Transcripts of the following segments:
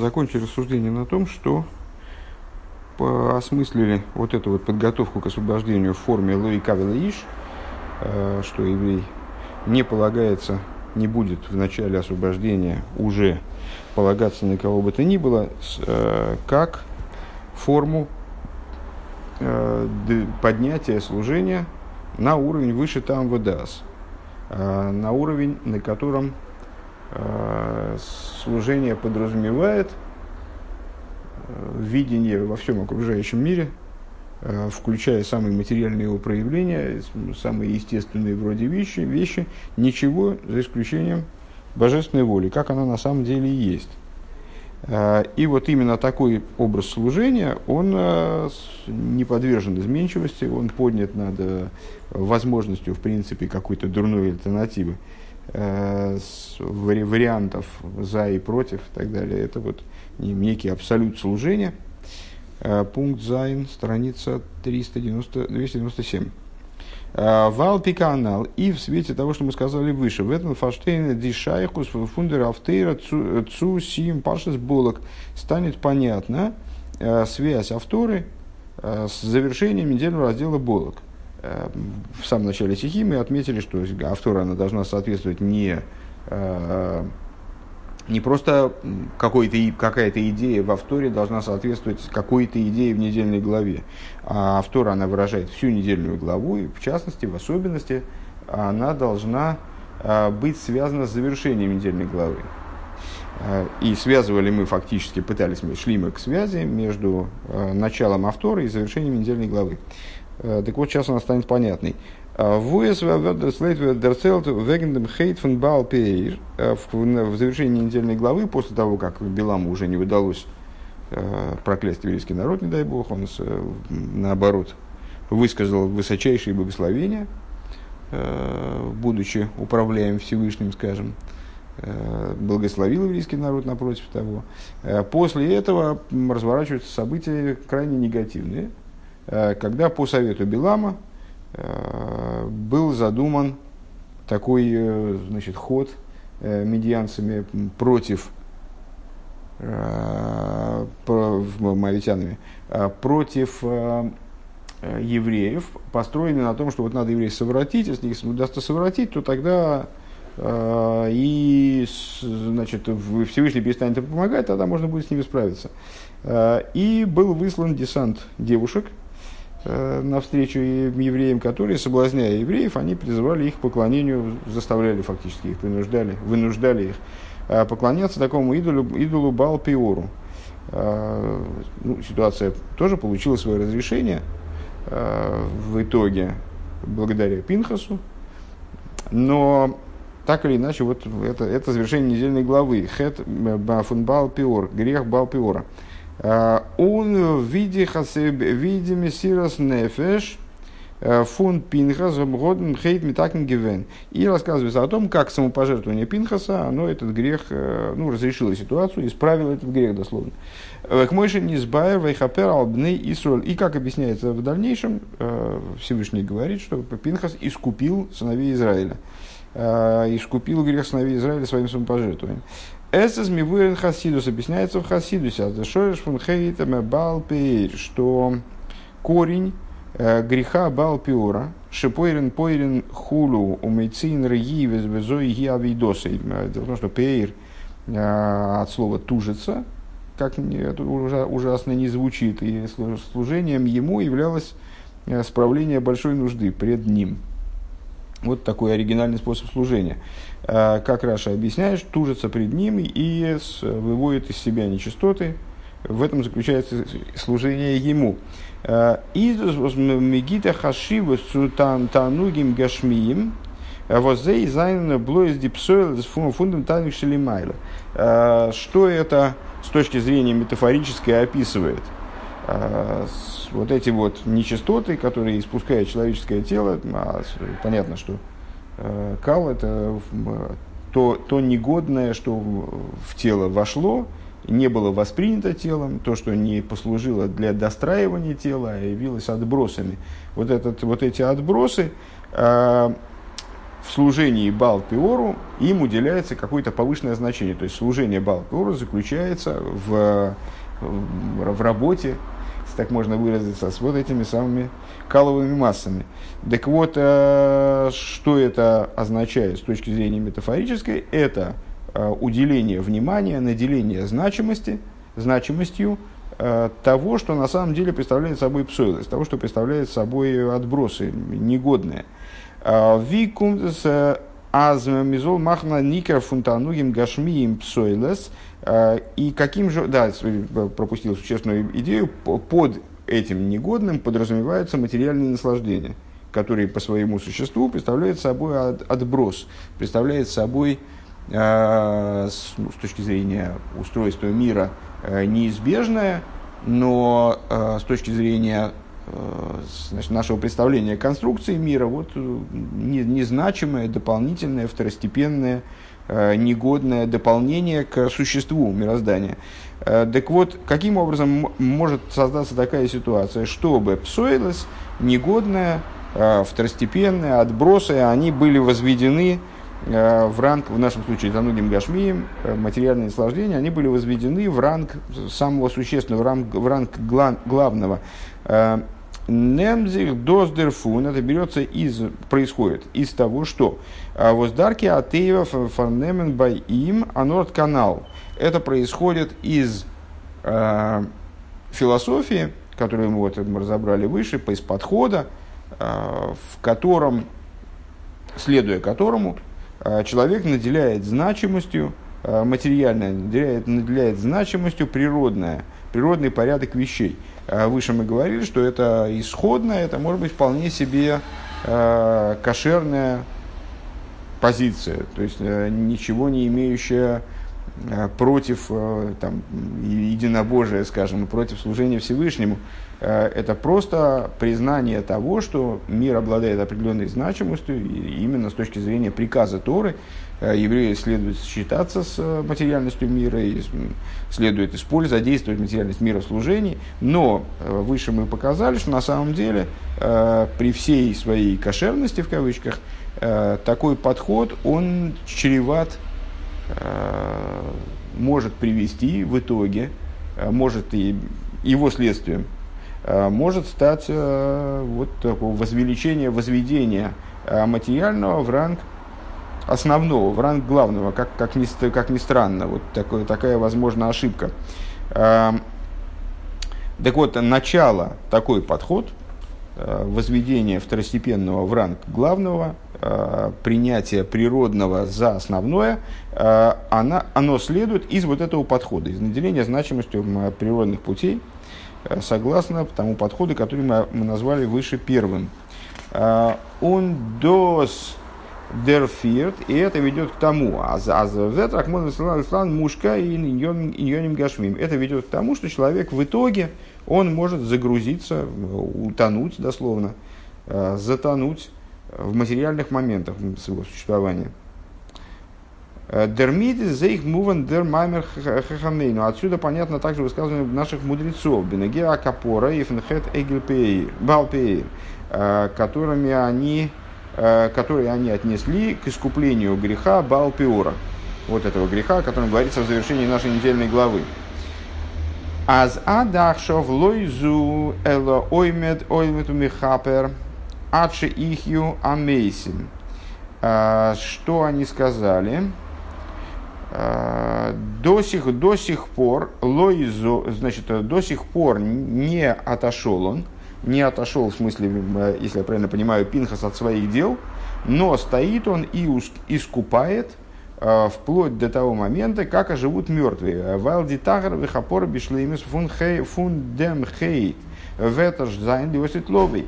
закончили рассуждение на том, что осмыслили вот эту вот подготовку к освобождению в форме Луи Кавела Иш, э, что еврей не полагается, не будет в начале освобождения уже полагаться на кого бы то ни было, э, как форму э, поднятия служения на уровень выше там ВДАС, на уровень, на котором служение подразумевает видение во всем окружающем мире, э, включая самые материальные его проявления, самые естественные вроде вещи, вещи, ничего за исключением божественной воли, как она на самом деле есть. Э, и вот именно такой образ служения, он э, не подвержен изменчивости, он поднят над возможностью, в принципе, какой-то дурной альтернативы, вариантов за и против и так далее. Это вот некий абсолют служения. Э, пункт Зайн, страница 390, 297. Э, Валпиканал и в свете того, что мы сказали выше, в этом фаштейне дишайхус фундер автейра цу сим пашес болок станет понятна э, связь авторы с завершением недельного раздела болок. В самом начале стихи мы отметили, что автора она должна соответствовать не не просто какой-то, какая-то идея в авторе должна соответствовать какой-то идее в недельной главе, а автора она выражает всю недельную главу, и в частности, в особенности, она должна а, быть связана с завершением недельной главы. А, и связывали мы фактически, пытались мы, шли мы к связи между началом автора и завершением недельной главы. Так вот, сейчас она станет понятной. Вуэс хейт фон Балпейр в завершении недельной главы, после того, как Беламу уже не удалось э, проклясть еврейский народ, не дай бог, он э, наоборот высказал высочайшие благословения, э, будучи управляем Всевышним, скажем, благословил еврейский народ напротив того. После этого разворачиваются события крайне негативные, когда по совету Белама Э, был задуман такой э, значит, ход э, медианцами против моавитянами, против евреев, построенный на том, что вот надо евреев совратить, если их удастся совратить, то тогда и значит, Всевышний перестанет им помогать, тогда можно будет с ними справиться. И был выслан десант девушек, Э, навстречу евреям, которые, соблазняя евреев, они призывали их к поклонению, заставляли фактически их, принуждали, вынуждали их э, поклоняться такому идолу, идолу Балпиору. Э, ну, ситуация тоже получила свое разрешение в итоге благодаря Пинхасу, но так или иначе, вот это, это завершение недельной главы. Хет Балпиор, грех Балпиора. Э, он в виде виде мессирас нефеш э, фун Пинхас годен хейт метакен гивен. И рассказывается о том, как самопожертвование Пинхаса, оно этот грех, э, ну, разрешило ситуацию, исправило этот грех дословно. К мойше низбайер вайхапер албны Исроль. И как объясняется в дальнейшем, Всевышний говорит, что Пинхас искупил сыновей Израиля. Искупил грех сыновей Израиля своим самопожертвованием. Эсэс мивуэн хасидус объясняется в хасидусе. А зашориш фун хейтаме балпейр, что корень э, греха балпиора, шипойрен пойрен хулу умейцин регивез везой гиавидосой. Дело в том, что пейр э, от слова тужится, как ужасно не звучит, и служением ему являлось э, справление большой нужды пред ним. Вот такой оригинальный способ служения. А, как Раши объясняет, тужится пред ним и выводит из себя нечистоты. В этом заключается служение ему. А, Иисус мегита хашиву танугим гашмием, возей зайн блоис дипсойл фундаментальных шелимайла. А, что это с точки зрения метафорической описывает? Вот эти вот нечистоты, которые испускает человеческое тело, понятно, что Э, кал – это то, то негодное, что в тело вошло, не было воспринято телом, то, что не послужило для достраивания тела, а явилось отбросами. Вот, этот, вот эти отбросы, э, в служении Балпиору им уделяется какое-то повышенное значение. То есть служение Балпиору заключается в, в работе, если так можно выразиться, с вот этими самыми каловыми массами. Так вот, э, что это означает с точки зрения метафорической? Это э, уделение внимания, наделение значимости, значимостью э, того, что на самом деле представляет собой псойлость, того, что представляет собой отбросы, негодные. Викум с азмизол махна никер фунтанугим гашмием псойлес. И каким же, да, пропустил существенную идею, под этим негодным подразумеваются материальные наслаждения, которые по своему существу представляют собой отброс, представляют собой э, с, ну, с точки зрения устройства мира э, неизбежное, но э, с точки зрения э, значит, нашего представления конструкции мира, вот не, незначимое, дополнительное, второстепенное, э, негодное дополнение к существу мироздания. Э, так вот, каким образом может создаться такая ситуация, чтобы псоилос, негодная, э, второстепенная, отбросы, они были возведены э, в ранг, в нашем случае, Танугим Гашмием, материальные наслаждения, они были возведены в ранг самого существенного, в ранг, в ранг главного. Немзих доздерфун, это берется из, происходит из того, что воздарки атеева фарнемен бай им анорт канал – это происходит из э, философии, которую мы, вот, мы разобрали выше, из подхода, э, в котором, следуя которому, э, человек наделяет значимостью, э, материальное, наделяет, наделяет значимостью природное, природный порядок вещей. Э, выше мы говорили, что это исходное, это может быть вполне себе э, кошерная позиция, то есть э, ничего не имеющая Э, против там, единобожия, скажем, против служения Всевышнему. Это просто признание того, что мир обладает определенной значимостью, именно с точки зрения приказа Торы евреи следует считаться с материальностью мира и следует использовать, задействовать материальность мира в служении. Но выше мы показали, что на самом деле при всей своей кошерности, в кавычках, такой подход, он чреват Э, может привести в итоге, э, может и его следствием, э, может стать вот такого возвеличения, возведения материального в ранг основного, в ранг главного, как, как, ни, как ни странно, вот такое, такая возможна ошибка. Так вот, начало, такой подход, возведение второстепенного в ранг главного – Э, принятие природного за основное, э, она, оно следует из вот этого подхода, из наделения значимостью природных путей, э, согласно тому подходу, который мы назвали выше первым. Он дос дерфирт, и это ведет к тому, а за Рахман мушка и иньоним гашмим. Это ведет к тому, что человек в итоге, он может загрузиться, утонуть дословно, затонуть в материальных моментах своего существования. Э, Дермиди зейх муван дер маймер хахамейну. Отсюда понятно также высказывание наших мудрецов. Бенегеа капора и фенхет эгельпеир, балпеир, э, которыми они, э, которые они отнесли к искуплению греха Балпиора. Вот этого греха, о котором говорится в завершении нашей недельной главы. Аз адахшов лойзу эло оймед оймету михапер – Адши ихью амейсим. А, что они сказали? А, до сих, до сих пор Лоизо, значит, до сих пор не отошел он, не отошел в смысле, если я правильно понимаю, Пинхас от своих дел, но стоит он и искупает а, вплоть до того момента, как оживут мертвые. ווייל דער ויכפר בשלימות פון דעם חטא וועט ערשט זיין לעתיד לבוא.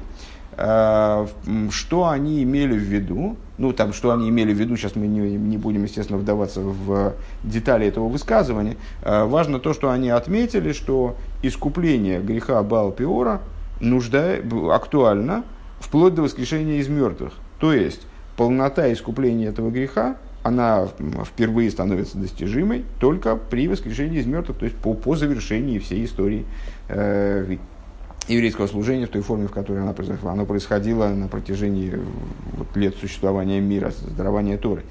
Э, что они имели в виду, ну там, что они имели в виду, сейчас мы не, не будем, естественно, вдаваться в детали этого высказывания. Э, важно то, что они отметили, что искупление греха Балпиора нужда, актуально вплоть до воскрешения из мертвых. То есть, полнота искупления этого греха, она впервые становится достижимой только при воскрешении из мертвых, то есть по, по завершении всей истории э, еврейского служения в той форме, в которой оно происходило, оно происходило на протяжении вот, лет существования мира, дарования Торы.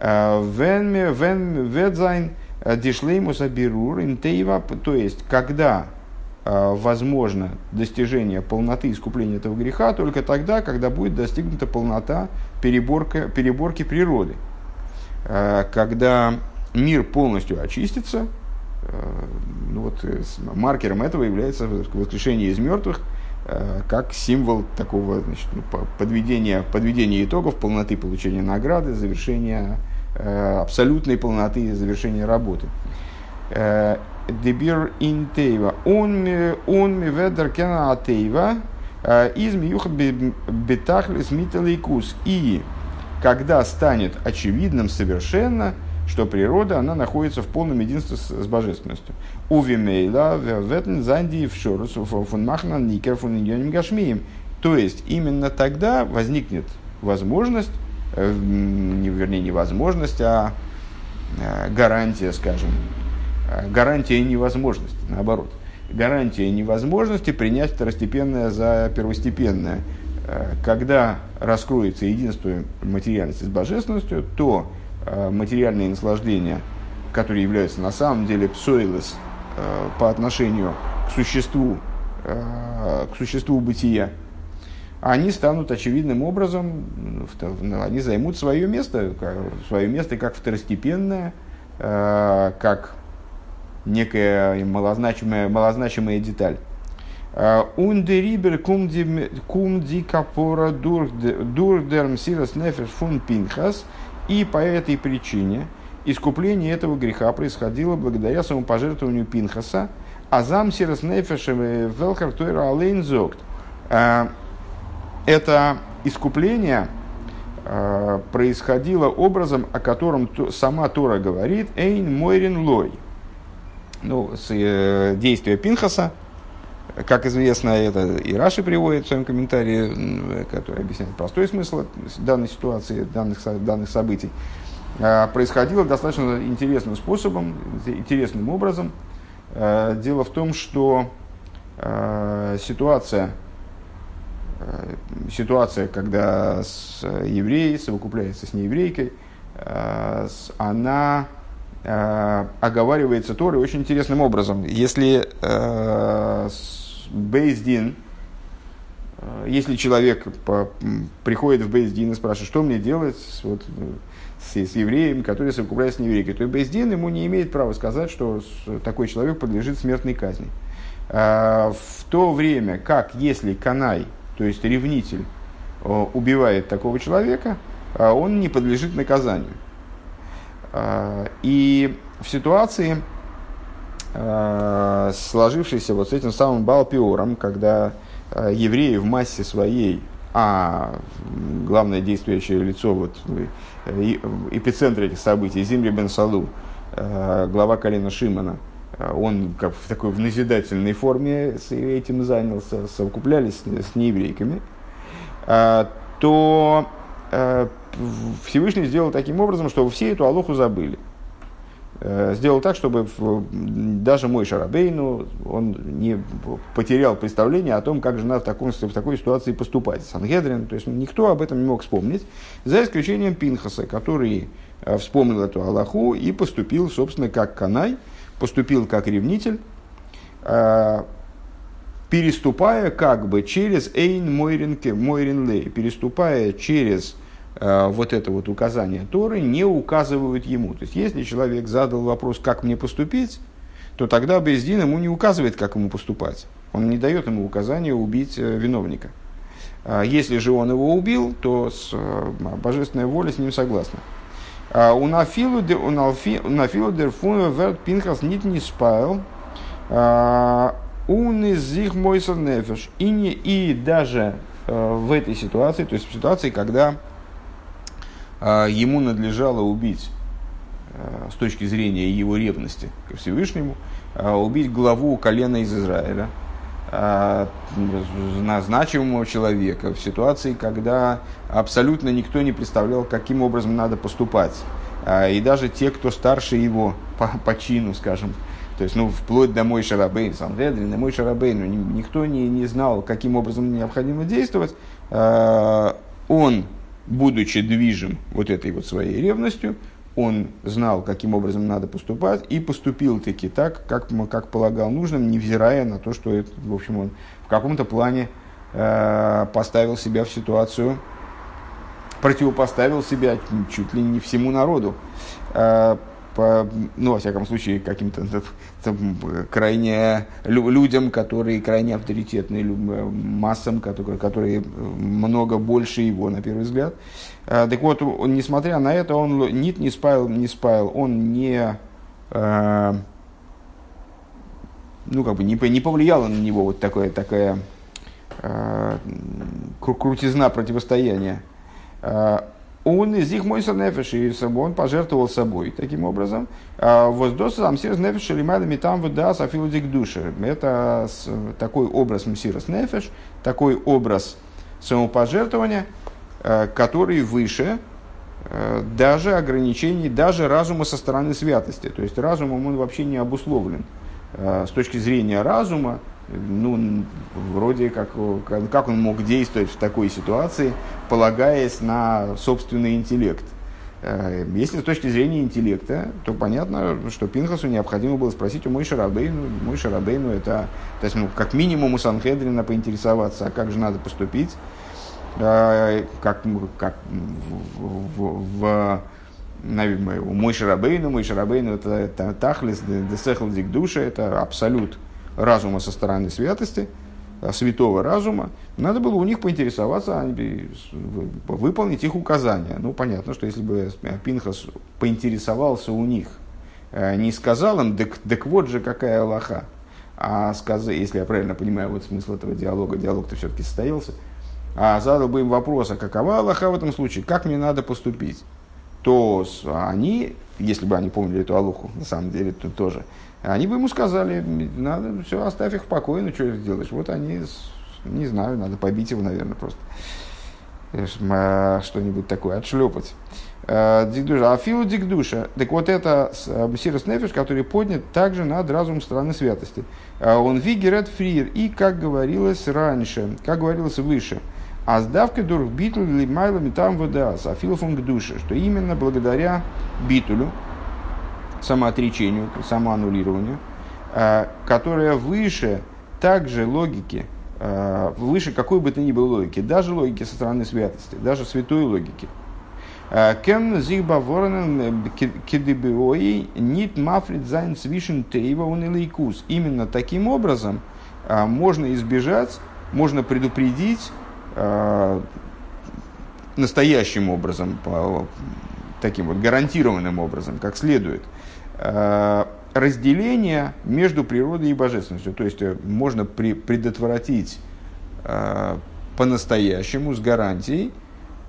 Вен ведзайн дишлеймуса бирур интейва, то есть, когда возможно достижение полноты искупления этого греха только тогда, когда будет достигнута полнота переборка, переборки природы. Когда мир полностью очистится, ну вот, маркером этого является воскрешение из мертвых, как символ такого значит, ну, подведения, подведения итогов, полноты получения награды, завершения Э, абсолютной полноты завершения работы. Дебир ин тейва. Он ми ведер кена атейва из миюхат бетахлис миталейкус. И когда станет очевидным совершенно, что природа, она находится в полном единстве с, с божественностью. Увимейла ветн занди шорус фон махна никер фон гашмием. То есть, именно тогда возникнет возможность Э, не, вернее, не возможность, а э, гарантия, скажем, гарантия невозможности, наоборот. Гарантия невозможности принять второстепенное за первостепенное. Когда раскроется единство материальности с божественностью, то материальные наслаждения, которые являются на самом деле псоилос по отношению к существу, к существу бытия, они станут очевидным образом, они займут свое место, свое место как второстепенное, э, как некая малозначимая, малозначимая деталь. Э, Ундерибер кумди капора дурдерм сирас нефеш фун пинхас. И по этой причине искупление этого греха происходило благодаря самопожертвованию Пинхаса. Азам сирас нефеш велхар тойра алейн зогт э, это искупление э, происходило образом, о котором то, сама Тора говорит «Эйн мойрин лой». Ну, с, э, действие Пинхаса, как известно, это и Раши приводит в своем комментарии, который объясняет простой смысл данной ситуации, данных, данных событий, э, происходило достаточно интересным способом, интересным образом. Э, дело в том, что э, ситуация Э, ситуация, когда с еврей совокупляется с нееврейкой, э, она э, оговаривается Торой очень интересным образом. Если Бейздин, если человек приходит в Бейздин и спрашивает, что мне делать вот, с, с евреем, который совокупляется с нееврейкой, то Бейздин ему не имеет права сказать, что такой человек подлежит смертной казни. В то время как, если Канай – то есть ревнитель, э, убивает такого человека, он не подлежит наказанию. А, и в ситуации, а, сложившейся вот с этим самым Балпиором, когда евреи в массе своей, а главное действующее лицо, вот, эпицентр этих событий, Зимри бен Салу, глава колена Шимана, а, он как в такой в назидательной форме этим занялся, совокуплялись с нееврейками, а, то а, Всевышний сделал таким образом, что все эту Алоху забыли. Сделал так, чтобы даже мой Шарабейну, он не потерял представление о том, как же надо в, таком, в такой ситуации поступать. Сангедрин, то есть никто об этом не мог вспомнить, за исключением Пинхаса, который вспомнил эту Аллаху и поступил, собственно, как Канай – поступил как ревнитель, переступая как бы через Эйн Мойринке, Мойрин Лей, переступая через а, вот это вот указание Торы, не указывают ему. То есть, если человек задал вопрос, как мне поступить, то тогда Бездин ему не указывает, как ему поступать. Он не дает ему указания убить э, виновника. А, если же он его убил, то с, э, божественная воля с ним согласна. А, у Нафилу дерфуна верт пинхас нит не спайл. Он из их мойсер нефеш. И, не, и даже э, в этой ситуации, то есть в ситуации, когда а, ему надлежало убить э, с точки зрения его ревности к Всевышнему, убить главу колена из Израиля, назначимого человека в ситуации, когда абсолютно никто не представлял, каким образом надо поступать. А, и даже те, кто старше его по, по чину, скажем, То есть, ну, вплоть до мой Шарабейн, сам Редрин, мой Шарабейн, никто не, не знал, каким образом необходимо действовать. Он, будучи движим вот этой вот своей ревностью, он знал, каким образом надо поступать, и поступил таки так, как, как полагал нужным, невзирая на то, что это, в общем, он в каком-то плане э, поставил себя в ситуацию, противопоставил себя чуть ли не всему народу. Э, по, ну, во всяком случае, каким-то крайне людям, которые крайне авторитетные, массам, которые, которые много больше его, на первый взгляд. А, так вот, он, несмотря на это, он нит не спаял, не спаял, он не, э, ну, как бы не, не повлияло на него вот такое, такая э, крутизна противостояния. Э, он из них мой нефеш, и он пожертвовал собой. Таким образом, а, воздос амсирс нефеш лимайда там вода сафилудик души. Это такой образ мсирс нефеш, такой образ самопожертвования, а, который выше а, даже ограничений, даже разума со стороны святости. То есть разумом он вообще не обусловлен. С точки зрения разума, ну, вроде как, как он мог действовать в такой ситуации, полагаясь на собственный интеллект. Э, если с точки зрения интеллекта, то понятно, что Пинхасу необходимо было спросить у Мойши Рабейну. Мойши Рабейну это, то есть, ну, как минимум у Санхедрина поинтересоваться, а как же надо поступить, э, как, как в, в, в у Мойши Рабейну, Мойши Рабейну это, это Тахлис, Десехл Дикдуша, это абсолют разума со стороны святости, а, святого разума, надо было у них поинтересоваться, выполнить их указания. Ну, понятно, что если бы Пинхас поинтересовался у них, э, не сказал им, так, так вот же какая Аллаха, а сказал, если я правильно понимаю вот смысл этого диалога, диалог-то все-таки состоялся, а задал бы им вопрос, а какова Аллаха в этом случае, как мне надо поступить, то они, если бы они помнили эту Аллаху, на самом деле, то тоже, они бы ему сказали, надо, все, оставь их в покое, ну что сделаешь? Вот они, не знаю, надо побить его, наверное, просто. А, что-нибудь такое, отшлепать. А, дикдуша. А филу дикдуша. Так вот это Сирос Нефиш, который поднят также над разумом страны святости. Он вигерет фриер. И, как говорилось раньше, как говорилось выше, а сдавка дурх битуль лимайла там ВДАС, а филофон к душе, что именно благодаря битулю, самоотречению, самоаннулированию, а, которая выше также логики, а, выше какой бы то ни было логики, даже логики со стороны святости, даже святой логики. А, קען זיך באווארענען כדבעי ניט מפריד זיין צווישן טבע און אלקות. Именно таким образом можно избежать, можно предупредить настоящим образом, таким вот гарантированным образом, как следует – Э, разделение между природой и божественностью. То есть э, можно при, предотвратить э, по-настоящему с гарантией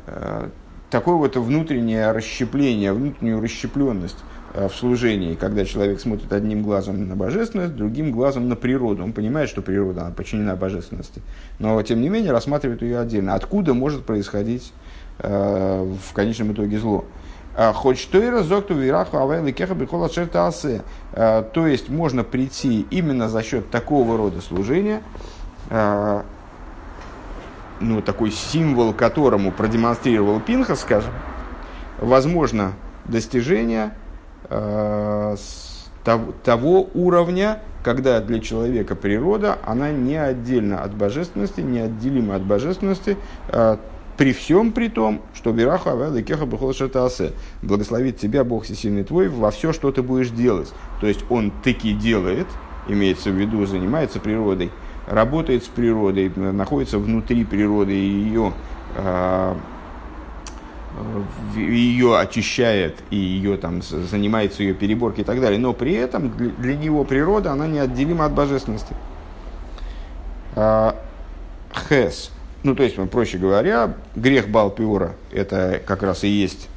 э, такое вот внутреннее расщепление, внутреннюю расщепленность э, в служении, когда человек смотрит одним глазом на божественность, другим глазом на природу. Он понимает, что природа она подчинена божественности, но тем не менее рассматривает ее отдельно. Откуда может происходить э, в конечном итоге зло? А, хоть что и разокту вираху авайлы кеха бихола асе. А, то есть можно прийти именно за счет такого рода служения, а, ну, такой символ, которому продемонстрировал Пинха, скажем, возможно достижение того уровня, когда для человека природа, она не отдельно от божественности, неотделима от божественности, при всем при том, что Бираху Кеха Бухол Шатасе благословит тебя Бог Всесильный твой во все, что ты будешь делать. То есть он таки делает, имеется в виду, занимается природой, работает с природой, находится внутри природы и ее, ее очищает и ее там занимается ее переборкой и так далее. Но при этом для него природа, она неотделима от божественности. А, Хес ну, то есть, проще говоря, грех Балпиора – это как раз и есть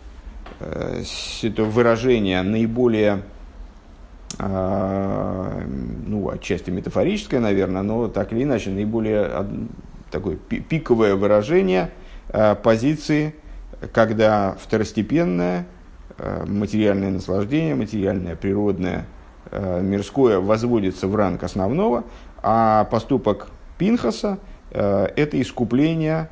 это выражение наиболее, э, ну, отчасти метафорическое, наверное, но так или иначе, наиболее такое пиковое выражение э, позиции, когда второстепенное э, материальное наслаждение, материальное природное мирское возводится в ранг основного, а поступок Пинхаса – это искупление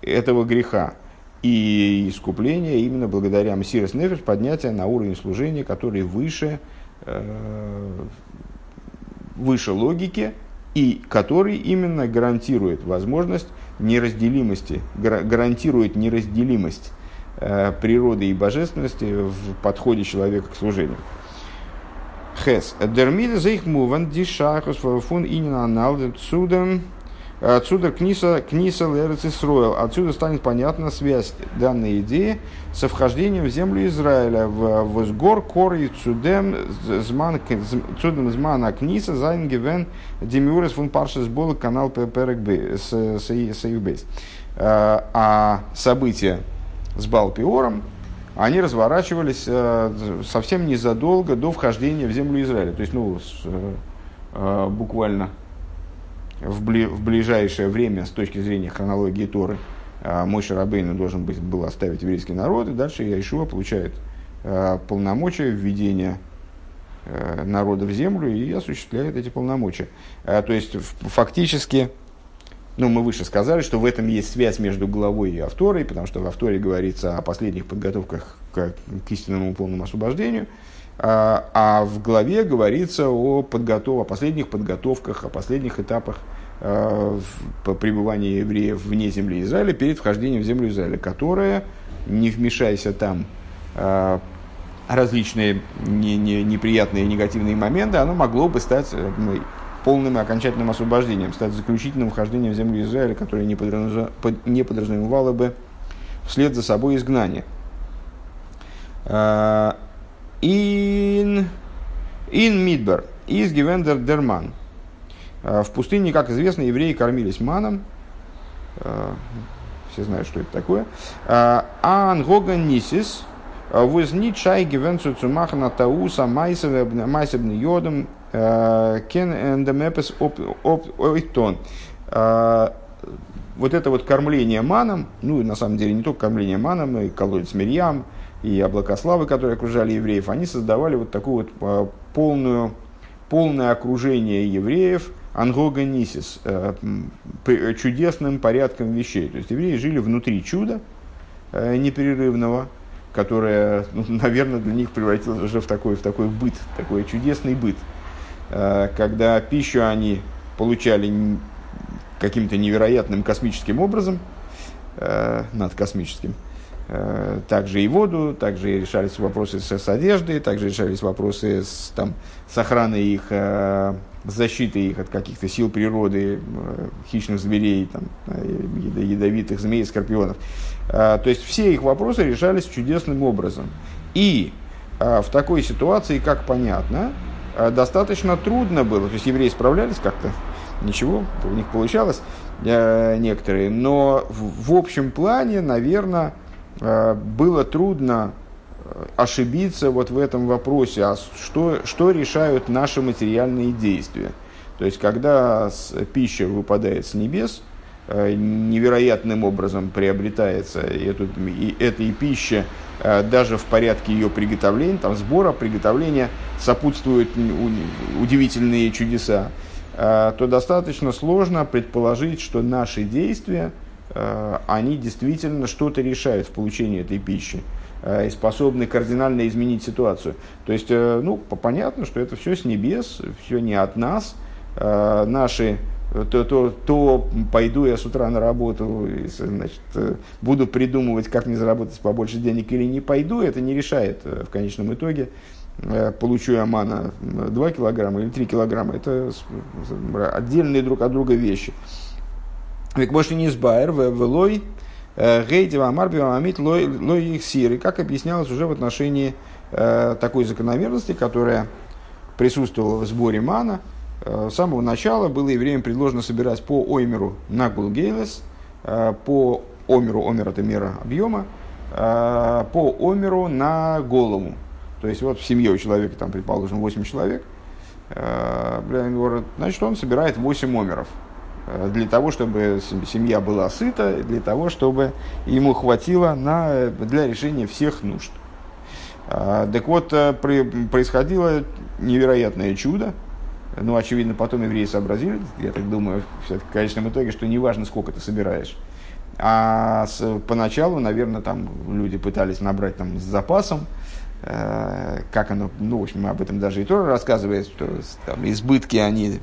этого греха. И искупление именно благодаря Мессирос Нефиш, поднятие на уровень служения, который выше, выше логики, и который именно гарантирует возможность неразделимости, гарантирует неразделимость э, природы и божественности в подходе человека к служению. Хес. Дермида за их муван дишахус фун инин анал цудом Отсюда книса, книса Лерец Исроил. Отсюда станет понятна связь данной идеи со вхождением в землю Израиля в Возгор, Кор и Цудем, Зман, Цудем Змана Книса, Зайн Гивен, Демиурес фун Паршес Бол, канал Перек Союбейс. А, а события с Балпиором, они разворачивались э, совсем незадолго до вхождения в землю Израиля. То есть, ну, э, буквально в, бли, в ближайшее время с точки зрения хронологии Торы а, мой Шарабейн должен быть, был оставить еврейский народ, и дальше Яишуа получает а, полномочия введения а, народа в землю и осуществляет эти полномочия. То есть фактически, ну, мы выше сказали, что в этом есть связь между главой и авторой, потому что в авторе говорится о последних подготовках к, к истинному полному освобождению, а, а в главе говорится о, подготов... о последних подготовках, о последних этапах э, пребывания евреев вне земли Израиля перед вхождением в землю Израиля, которая, не вмешайся там э, различные не, не, неприятные негативные моменты, оно могло бы стать э, полным и окончательным освобождением, стать заключительным вхождением в землю Израиля, которое не подразумевало бы вслед за собой изгнание. Ин, ин Мидбер, из Гивендер Дерман. В пустыне, как известно, евреи кормились маном. А, все знают, что это такое. А, Ангога Нисис, Возни чай гивенцу цумаха на тауса майсебни йодом а, кен эндемепес ойтон. Вот это вот кормление маном, ну на самом деле не только кормление маном, и колодец Мирьям, и облака славы, которые окружали евреев, они создавали вот такую вот а, полную, полное окружение евреев, ангога нисис, э, чудесным порядком вещей. То есть евреи жили внутри чуда э, непрерывного, которое, ну, наверное, для них превратилось уже в такой, в такой быт, такой чудесный быт, э, когда пищу они получали каким-то невероятным космическим образом, над космическим, Э, также и воду, также решались вопросы с, с одеждой, также решались вопросы с, там, с охраной их, э, защитой их от каких-то сил природы, э, хищных зверей, там, ядовитых змей, скорпионов. То есть все их вопросы решались чудесным образом. И в такой ситуации, как понятно, достаточно трудно было, то есть евреи справлялись как-то, ничего, у них получалось некоторые, но в, в общем плане, наверное, Э, было трудно э, ошибиться вот в этом вопросе, а что, что решают наши материальные действия. То есть, когда пища выпадает с небес, э, невероятным образом приобретается эту, и этой пищи даже в порядке ее приготовления, там сбора, приготовления сопутствуют удивительные чудеса, то достаточно сложно предположить, что наши действия – Э, они действительно что-то решают в получении этой пищи э, и способны кардинально изменить ситуацию. То есть, э, ну, понятно, что это все с небес, все не от нас. Наши то, то, то пойду я с утра на работу, значит, буду придумывать, как мне заработать побольше денег или не пойду, это не решает в конечном итоге. Получу я мана 2 килограмма или 3 килограмма, это отдельные друг от друга вещи. Викмоши не избайр, велой, э, гейдева амарбива амит лой их сиры, как объяснялось уже в отношении э, такой закономерности, которая присутствовала в сборе мана. Э, с самого начала было евреям предложено собирать по оймеру на гулгейлес, по омеру, омер это мера объема, по омеру на голову. То есть вот в семье у человека, там, предположим, 8 человек, значит, он собирает 8 омеров. Э, для того, чтобы семья была сыта, для того, чтобы ему хватило на, для решения всех нужд. Так вот, происходило невероятное чудо. Ну, очевидно, потом евреи сообразили, я так думаю, в конечном итоге, что неважно, сколько ты собираешь. А с, поначалу, наверное, там люди пытались набрать там с запасом, э, как оно, ну, в общем, об этом даже и Тора рассказывает, что там, избытки они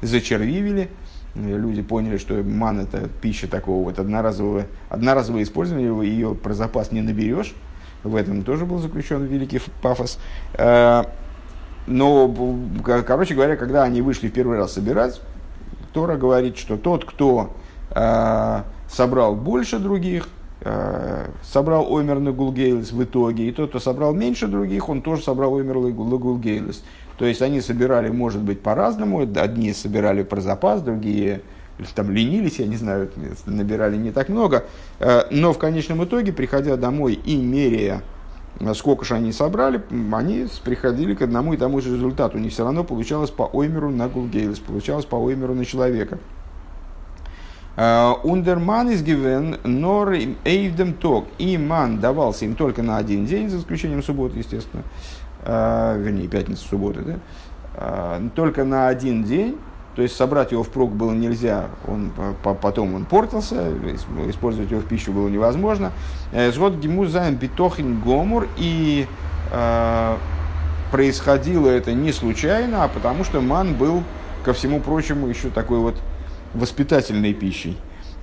зачервивили, люди поняли, что ман это пища такого вот одноразового, одноразового использования, ее про запас не наберешь, в этом тоже был заключен великий пафос. Э, но, короче говоря, когда они вышли в первый раз собирать, Тора говорит, что тот, кто э, собрал больше других, э, собрал Омер на Гулгейлес в итоге, и тот, кто собрал меньше других, он тоже собрал Омер на Гулгейлес. То есть они собирали, может быть, по-разному. Одни собирали про запас, другие там ленились, я не знаю, набирали не так много. Э, но в конечном итоге, приходя домой и меряя сколько же они собрали, они приходили к одному и тому же результату. У них все равно получалось по оймеру на Гулгейлес, получалось по оймеру на человека. Ундерман из Гивен, Нор Эйвдем Ток. И ман давался им только на один день, за исключением субботы, естественно. Uh, вернее, пятницы, субботы, да? Uh, только на один день. То есть собрать его впрок было нельзя, он, потом он портился, использовать его в пищу было невозможно. Згод э, гимузаем битохин гомур, и э, происходило это не случайно, а потому что ман был, ко всему прочему, еще такой вот воспитательной пищей.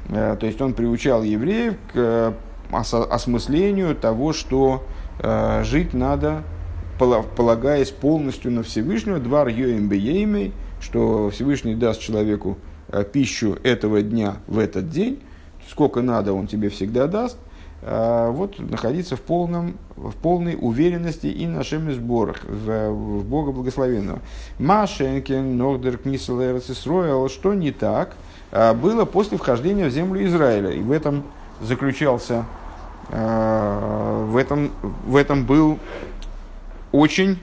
Э, то есть он приучал евреев к э, осмыслению того, что э, жить надо, полагаясь полностью на Всевышнего, двор йоим беймей, что Всевышний даст человеку э, пищу этого дня в этот день, сколько надо, он тебе всегда даст, а вот находиться в, полном, в полной уверенности и нашими сборах, в, в Бога Благословенного. Машенкин, Нордер, Книсел, Строил, что не так, а было после вхождения в землю Израиля. И в этом заключался, в этом, в этом был очень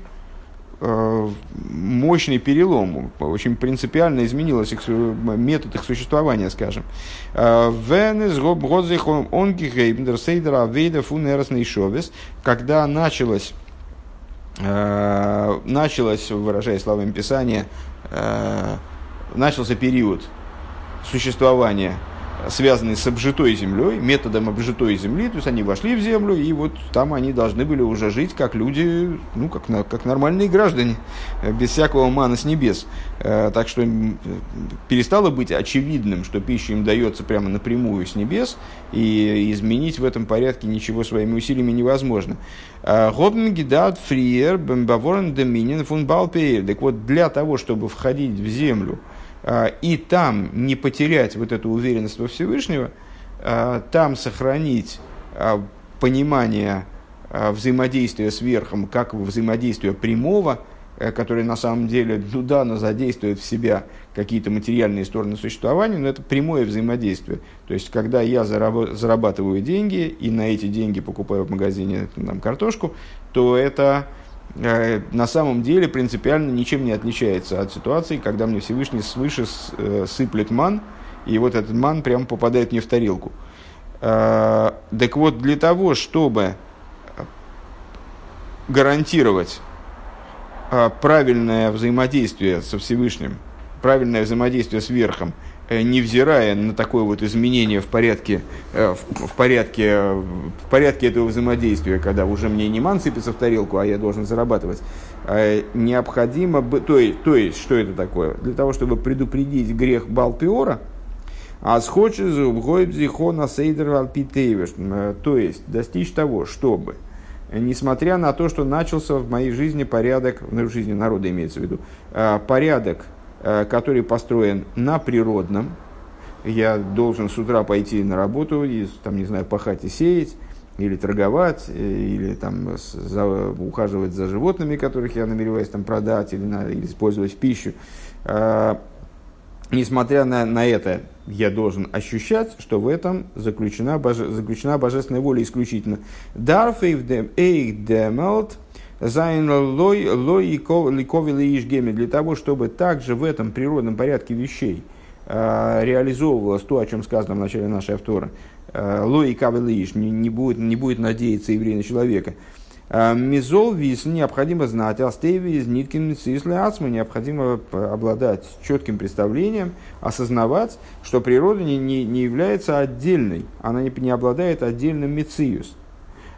Э, мощный перелом, очень принципиально изменилось их, метод их существования, скажем. Э, когда началось, э, началось, выражая словами Писания, начался период существования связанные с обжитой землей, методом обжитой земли, то есть они вошли в землю, и вот там они должны были уже жить как люди, ну, как, как нормальные граждане, без всякого мана с небес. Э, так что перестало быть очевидным, что пища им дается прямо напрямую с небес, и изменить в этом порядке ничего своими усилиями невозможно. Гобн гидат фриер бэмбаворен доминин фун Так вот, для того, чтобы входить в землю, и там не потерять вот эту уверенность во Всевышнего, а, там сохранить а, понимание взаимодействия с верхом, как взаимодействия прямого, э, которое на самом деле, ну да, но задействует в себя какие-то материальные стороны существования, но это прямое взаимодействие. То есть, когда я зарабатываю деньги и на эти деньги покупаю в магазине там, картошку, то это на самом деле принципиально ничем не отличается от ситуации, когда мне Всевышний свыше э, сыплет ман, и вот этот ман прямо попадает мне в тарелку. Э, так вот, для того, чтобы гарантировать правильное взаимодействие со Всевышним, правильное взаимодействие с Верхом – Э, невзирая на такое вот изменение в порядке, э, в, порядке, в порядке этого взаимодействия, когда уже мне не ман сыпется в тарелку, а я должен зарабатывать, э, необходимо, то есть, то есть, что это такое? Для того, чтобы предупредить грех Балпиора, а схочет зихона сейдер альпитейвеш, то есть достичь того, чтобы, несмотря на то, что начался в моей жизни порядок, ну, в жизни народа имеется в виду, порядок Э, который построен на природном. Я должен с утра пойти на работу, и, там, не знаю, пахать и сеять, или торговать, э, или там, за, ухаживать за животными, которых я намереваюсь там, продать или, на, или использовать в пищу. А, несмотря на, на это, я должен ощущать, что в этом заключена, боже, заключена божественная воля исключительно. Дарфейв эйх демелт – Зайн лой лой ликовили ишгеми для того, чтобы также в этом природном порядке вещей э, реализовывалось то, о чем сказано в начале нашей авторы. Э, лой и кавелиш не, будет, не будет надеяться еврей на человека. Мизол вис необходимо знать, астеви из ниткин цисле ацмы необходимо обладать четким представлением, осознавать, что природа не, не, не является отдельной, она не, не обладает отдельным мициус.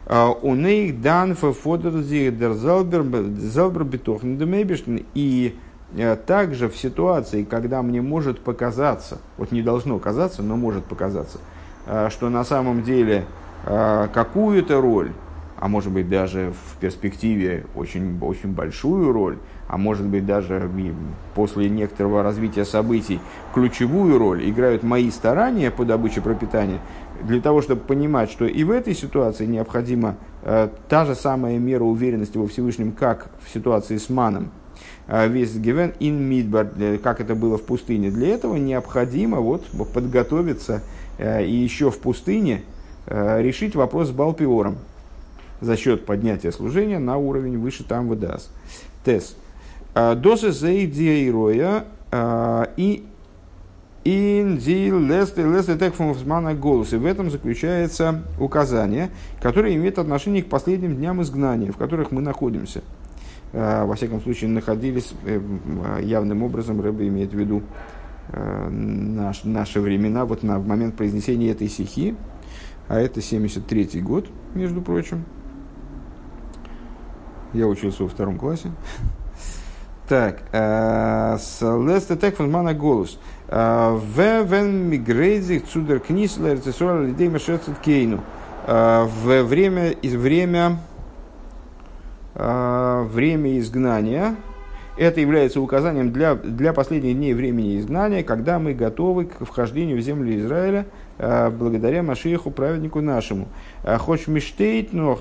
У них дан и также в ситуации, когда мне может показаться, вот не должно казаться, но может показаться, э, что на самом деле э, какую-то роль а может быть даже в перспективе очень, очень большую роль, а может быть даже после некоторого развития событий ключевую роль играют мои старания по добыче пропитания, для того, чтобы понимать, что и в этой ситуации необходима э, та же самая мера уверенности во Всевышнем, как в ситуации с маном, э, весь given in midbar, как это было в пустыне. Для этого необходимо вот, подготовиться э, и еще в пустыне э, решить вопрос с Балпиором, за счет поднятия служения на уровень выше там выдаст. Тес. А, Досы зейдиэйроя а, и Инди лесты лесты текфумсмана голос. И в этом заключается указание, которое имеет отношение к последним дням изгнания, в которых мы находимся. А, во всяком случае, находились э, явным образом, Рэбе имеет в виду наш, наши времена, вот на, момент произнесения этой стихи, а это 73 год, между прочим, я учился во втором классе. Так, э, с Лесте Тек фон Мана Голос. Э, вен мигрейзих цудер книслер цесуар лидей машерцет кейну. Э, в время, из время, время изгнания, это является указанием для, для последних дней времени изгнания, когда мы готовы к вхождению в землю Израиля благодаря Машиеху, праведнику нашему. Хоч миштейт, но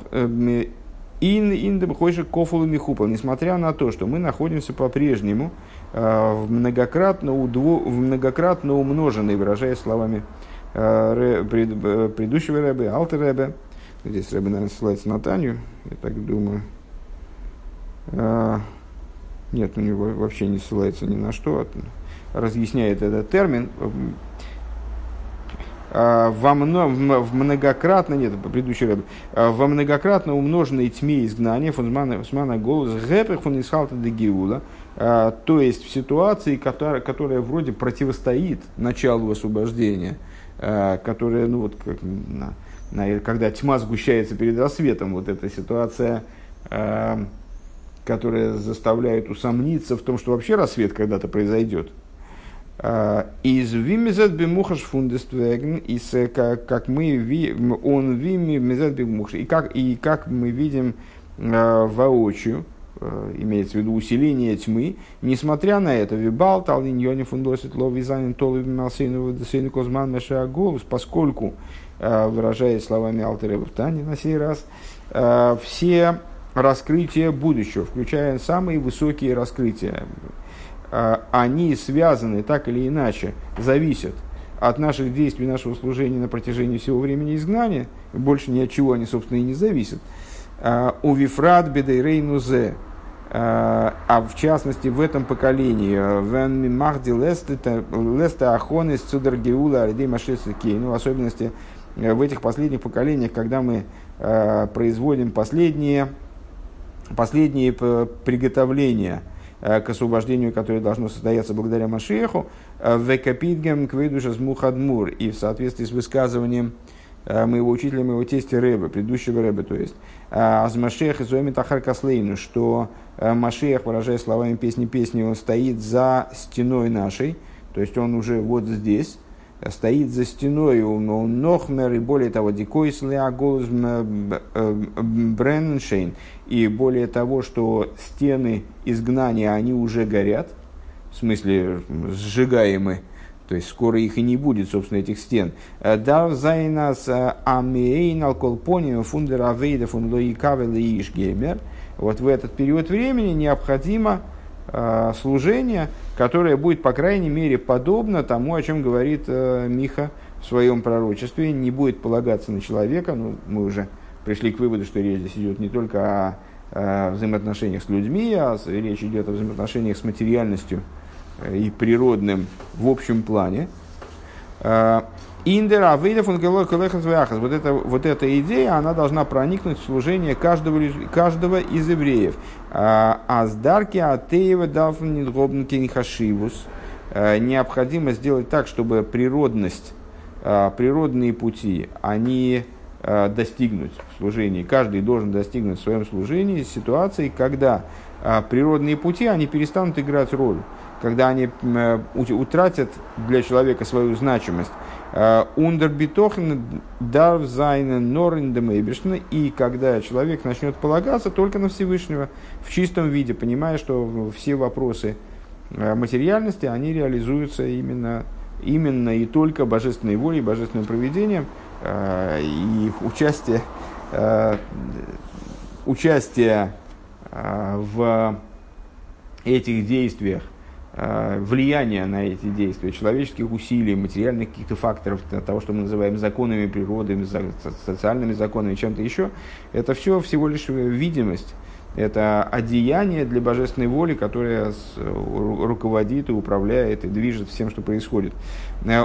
Ин индем хойши кофулу михупа, несмотря на то, что мы находимся по-прежнему э, в, многократно удво, в многократно умноженной, выражаясь словами э, э, предыдущего рэбе, алтер рэбе, здесь рэбе, наверное, ссылается на Таню, я так думаю. Э, нет, у него вообще не ссылается ни на что, разъясняет этот термин. Во в многократно, нет, предыдущий рэб, во многократно умноженной тьме изгнания, фунзмана голос, гэпех фун исхалта де гиула, а, то есть в ситуации, которая, которая вроде противостоит началу освобождения, которая, ну вот, как, на, на, когда тьма сгущается перед рассветом, вот эта ситуация, которая заставляет усомниться в том, что вообще рассвет когда-то произойдет – из вимизет бимухаш фундествеген, э, как, мы он вими бимухаш, и как, и как мы видим воочию, имеется в виду усиление тьмы, несмотря на это, вибал талиньони фундосит лов визанин толы малсейну десейну козман меша поскольку, э, выражаясь словами Алтерева в Тане на сей раз, э, все раскрытия будущего, включая самые высокие раскрытия, они связаны так или иначе, зависят от наших действий, нашего служения на протяжении всего времени изгнания, больше ни от чего они, собственно, и не зависят. У Вифрат Бедейрейнузе, а, а в частности в этом поколении, Вен Махди Леста Ахонес Цудергеула Ардей ну, в особенности э, в этих последних поколениях, когда мы производим последние, последние приготовления – Э, к освобождению, которое должно состояться благодаря Машеху, э, векапидгем квейдуша мухадмур, и в соответствии с высказыванием э, моего учителя, моего тестя Рэба, предыдущего Рэба, то есть, аз Машех и Зоэмит Ахаркаслейну, что Машех, выражая словами песни песни, он стоит за стеной нашей, то есть он уже вот здесь, стоит за стеной у Нохмер, и более того, Дикойс голос Бреншейн, и более того, что стены изгнания, они уже горят, в смысле сжигаемы, то есть скоро их и не будет, собственно, этих стен. Дав зайнас амейн алколпониум фундер авейда фун лоикаве геймер. Вот в этот период времени необходимо Э, служение, которое будет, по крайней мере, подобно тому, о чем говорит э, Миха в своем пророчестве, не будет полагаться на человека. Ну, мы уже пришли к выводу, что речь здесь идет не только о, о взаимоотношениях с людьми, а речь идет о взаимоотношениях с материальностью э, и природным в общем плане. Индер авейда фун Вот эта, вот эта идея, она должна проникнуть в служение каждого, каждого из евреев. А сдарки атеева хашивус. Необходимо сделать так, чтобы природность, природные пути, они достигнуть в служении. Каждый должен достигнуть в своем служении ситуации, когда природные пути, они перестанут играть роль когда они утратят для человека свою значимость. Ундербитохн дарв зайнен норн и когда человек начнет полагаться только на Всевышнего в чистом виде, понимая, что все вопросы э, материальности, они реализуются именно, именно и только божественной волей, божественным проведением, э, и участие, э, участие в этих действиях. Э, влияние на эти действия, человеческих усилий, материальных каких-то факторов, того, что мы называем законами природы, социальными законами, чем-то еще, это все всего лишь видимость. Это одеяние для божественной воли, которая руководит и управляет и движет всем, что происходит.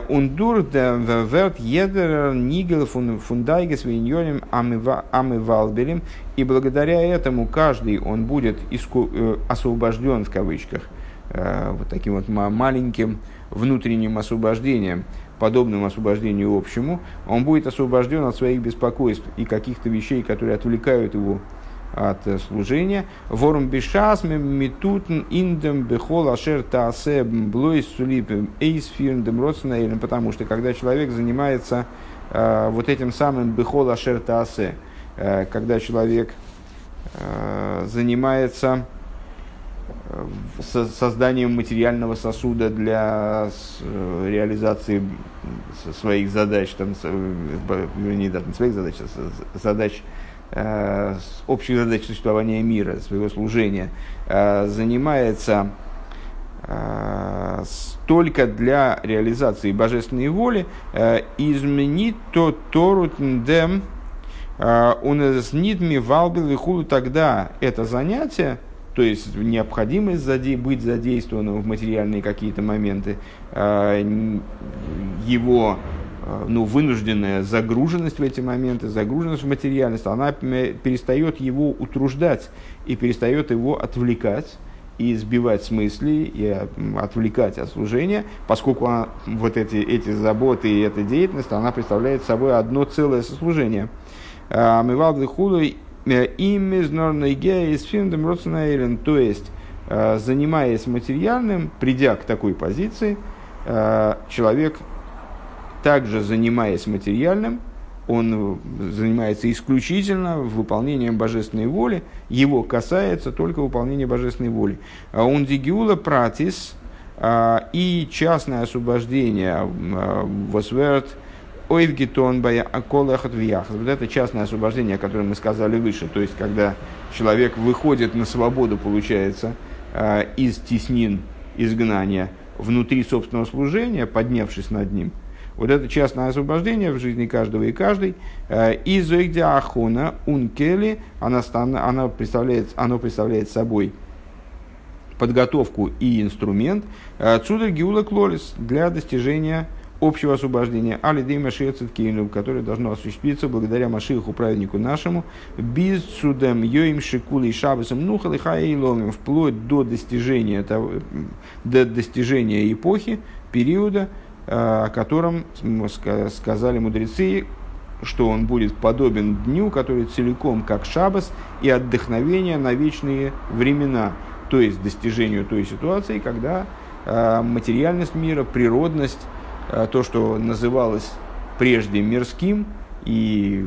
Ундур верт едер нигел фундайгес виньоним амивалбелем. И благодаря этому каждый он будет э, освобожден в кавычках – Э, вот таким вот маленьким внутренним освобождением, подобным освобождению общему, он будет освобожден от своих беспокойств и каких-то вещей, которые отвлекают его от э, служения. Ворум бешас метутн индем бехол ашер таасе блойс сулипем эйсфирндем родственным, потому что когда человек занимается э, вот этим самым бехол ашер таасе, э, когда человек э, занимается созданием материального сосуда для э, реализации своих задач, там, не да, своих задач, а задач, э, общих задач существования мира, своего служения, э, занимается только для реализации божественной воли, изменит то торут дем, он из нидми валбил тогда это занятие, то есть необходимость заде- быть задействованным в материальные какие-то моменты, а, его а, ну, вынужденная загруженность в эти моменты, загруженность в материальность, она перестает его утруждать и перестает его отвлекать и сбивать с мыслей, и отвлекать от служения, поскольку она, вот эти, эти заботы и эта деятельность, она представляет собой одно целое сослужение. А, Мывал худой им из Норнейгея из Финдем Роценаэлен, то есть, э, занимаясь материальным, придя к такой позиции, э, человек, также занимаясь материальным, он занимается исключительно выполнением божественной воли, его касается только выполнения божественной воли. А он дигиула пратис э, и частное освобождение восверт Ойвгитон бая аколахат вияхас. Вот это частное освобождение, о котором мы сказали выше. То есть, когда человек выходит на свободу, получается, э, из теснин изгнания внутри собственного служения, поднявшись над ним. Вот это частное освобождение в жизни каждого и каждой. Э, из ахона ункели, она, представляет, оно представляет собой подготовку и инструмент э, Цуда Гиула Клолис для достижения общего освобождения, алидей Машия Циткейну, которое должно осуществиться благодаря Машиху, праведнику нашему, без судем йоим шикулей шабасом нухал и хаиломим, вплоть до достижения, того, до достижения эпохи, периода, э, о котором сказали мудрецы, что он будет подобен дню, который целиком как шабас и отдохновение на вечные времена, то есть достижению той ситуации, когда э, материальность мира, природность, то, что называлось прежде мирским и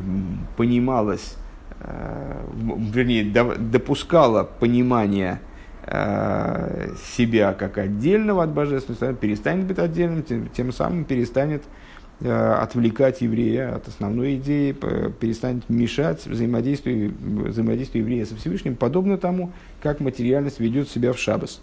понималось, э, вернее, допускало понимание э, себя как отдельного от божественности, перестанет быть отдельным, тем, тем самым перестанет отвлекать еврея от основной идеи, перестанет мешать взаимодействию, взаимодействию еврея со Всевышним, подобно тому, как материальность ведет себя в шабас.